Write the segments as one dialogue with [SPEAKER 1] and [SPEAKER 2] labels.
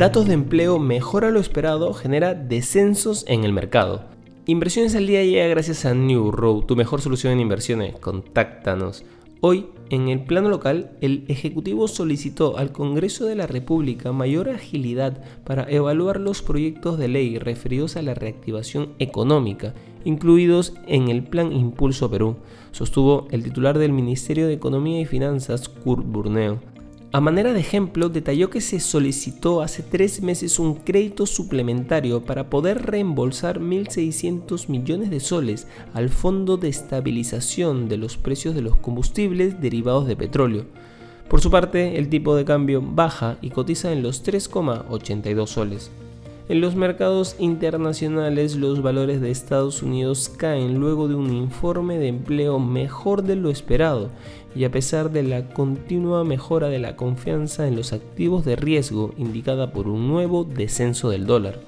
[SPEAKER 1] Datos de empleo mejora lo esperado, genera descensos en el mercado. Inversiones al día llega gracias a New Road, tu mejor solución en inversiones. Contáctanos. Hoy, en el plano local, el Ejecutivo solicitó al Congreso de la República mayor agilidad para evaluar los proyectos de ley referidos a la reactivación económica, incluidos en el Plan Impulso Perú, sostuvo el titular del Ministerio de Economía y Finanzas, Kurt Burneo. A manera de ejemplo, detalló que se solicitó hace tres meses un crédito suplementario para poder reembolsar 1.600 millones de soles al Fondo de Estabilización de los Precios de los Combustibles Derivados de Petróleo. Por su parte, el tipo de cambio baja y cotiza en los 3,82 soles. En los mercados internacionales los valores de Estados Unidos caen luego de un informe de empleo mejor de lo esperado y a pesar de la continua mejora de la confianza en los activos de riesgo indicada por un nuevo descenso del dólar.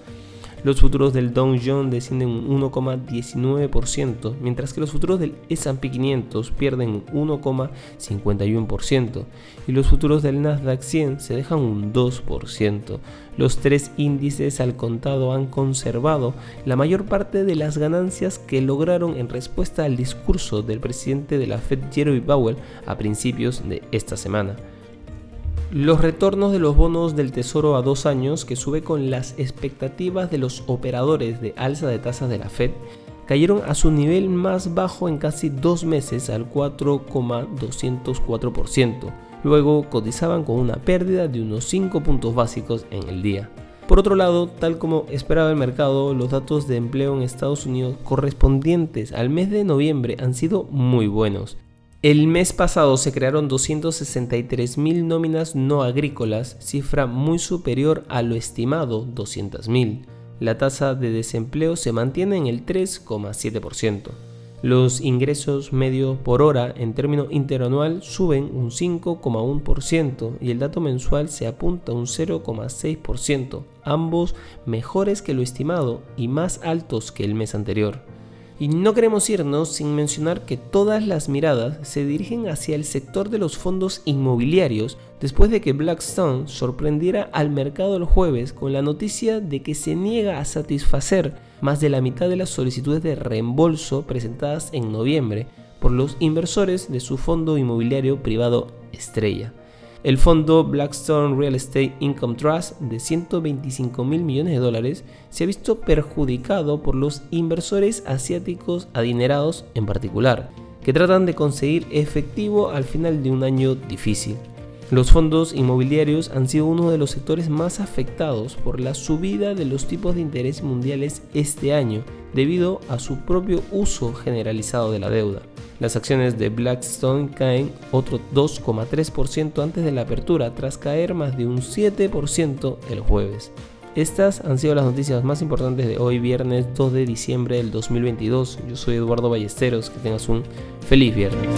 [SPEAKER 1] Los futuros del Dow Jones descienden un 1,19%, mientras que los futuros del S&P 500 pierden un 1,51% y los futuros del Nasdaq 100 se dejan un 2%. Los tres índices al contado han conservado la mayor parte de las ganancias que lograron en respuesta al discurso del presidente de la Fed Jeremy Powell a principios de esta semana los retornos de los bonos del Tesoro a dos años, que sube con las expectativas de los operadores de alza de tasas de la Fed, cayeron a su nivel más bajo en casi dos meses al 4,204%. Luego cotizaban con una pérdida de unos 5 puntos básicos en el día. Por otro lado, tal como esperaba el mercado, los datos de empleo en Estados Unidos correspondientes al mes de noviembre han sido muy buenos. El mes pasado se crearon 263.000 nóminas no agrícolas, cifra muy superior a lo estimado, 200.000. La tasa de desempleo se mantiene en el 3,7%. Los ingresos medio por hora en término interanual suben un 5,1% y el dato mensual se apunta un 0,6%, ambos mejores que lo estimado y más altos que el mes anterior. Y no queremos irnos sin mencionar que todas las miradas se dirigen hacia el sector de los fondos inmobiliarios después de que Blackstone sorprendiera al mercado el jueves con la noticia de que se niega a satisfacer más de la mitad de las solicitudes de reembolso presentadas en noviembre por los inversores de su fondo inmobiliario privado Estrella. El fondo Blackstone Real Estate Income Trust de 125 mil millones de dólares se ha visto perjudicado por los inversores asiáticos adinerados en particular, que tratan de conseguir efectivo al final de un año difícil. Los fondos inmobiliarios han sido uno de los sectores más afectados por la subida de los tipos de interés mundiales este año, debido a su propio uso generalizado de la deuda. Las acciones de Blackstone caen otro 2,3% antes de la apertura, tras caer más de un 7% el jueves. Estas han sido las noticias más importantes de hoy, viernes 2 de diciembre del 2022. Yo soy Eduardo Ballesteros, que tengas un feliz viernes.